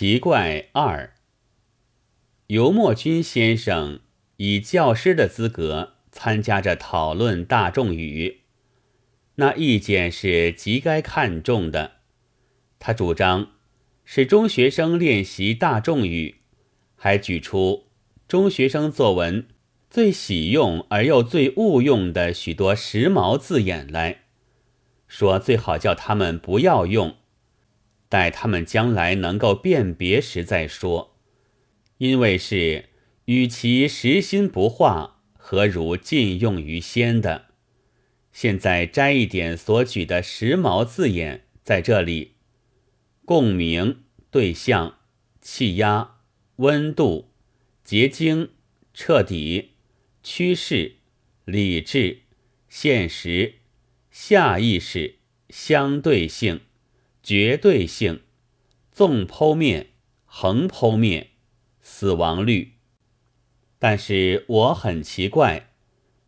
奇怪二，尤墨君先生以教师的资格参加着讨论大众语，那意见是极该看重的。他主张使中学生练习大众语，还举出中学生作文最喜用而又最误用的许多时髦字眼来说，最好叫他们不要用。待他们将来能够辨别时再说，因为是与其实心不化，何如尽用于先的？现在摘一点所举的时髦字眼在这里：共鸣、对象、气压、温度、结晶、彻底、趋势、理智、现实、下意识、相对性。绝对性、纵剖面、横剖面、死亡率，但是我很奇怪，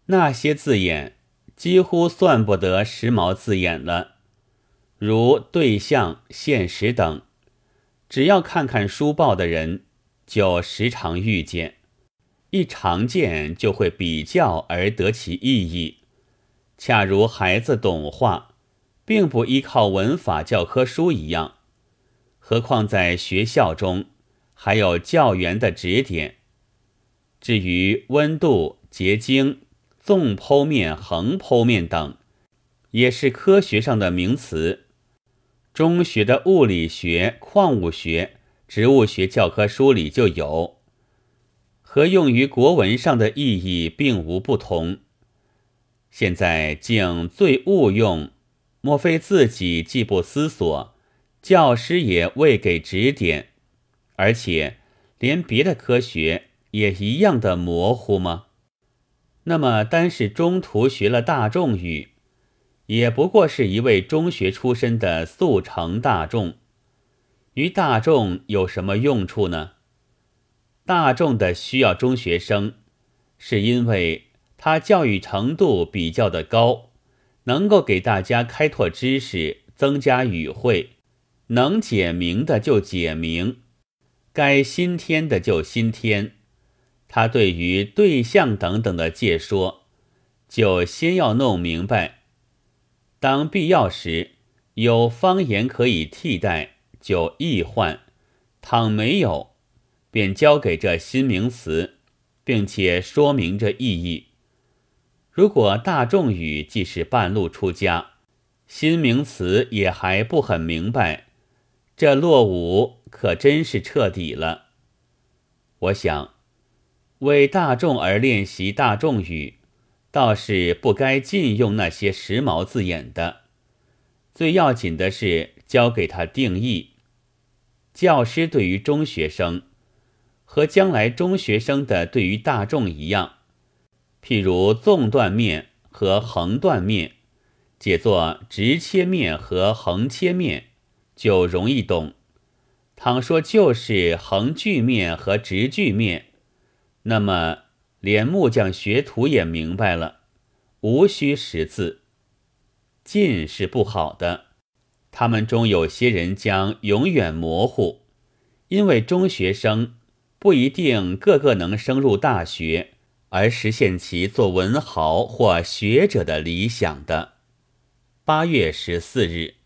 那些字眼几乎算不得时髦字眼了，如对象、现实等，只要看看书报的人，就时常遇见，一常见就会比较而得其意义，恰如孩子懂画。并不依靠文法教科书一样，何况在学校中还有教员的指点。至于温度、结晶、纵剖面、横剖面等，也是科学上的名词。中学的物理学、矿物学、植物学教科书里就有，和用于国文上的意义并无不同。现在竟最误用。莫非自己既不思索，教师也未给指点，而且连别的科学也一样的模糊吗？那么单是中途学了大众语，也不过是一位中学出身的速成大众，于大众有什么用处呢？大众的需要中学生，是因为他教育程度比较的高。能够给大家开拓知识，增加语汇，能解明的就解明，该新添的就新添。他对于对象等等的解说，就先要弄明白。当必要时，有方言可以替代，就易换；倘没有，便交给这新名词，并且说明这意义。如果大众语既是半路出家，新名词也还不很明白，这落伍可真是彻底了。我想，为大众而练习大众语，倒是不该禁用那些时髦字眼的。最要紧的是教给他定义。教师对于中学生，和将来中学生的对于大众一样。譬如纵断面和横断面，解作直切面和横切面，就容易懂。倘说就是横锯面和直锯面，那么连木匠学徒也明白了，无需识字。近是不好的，他们中有些人将永远模糊，因为中学生不一定个个能升入大学。而实现其做文豪或学者的理想的。八月十四日。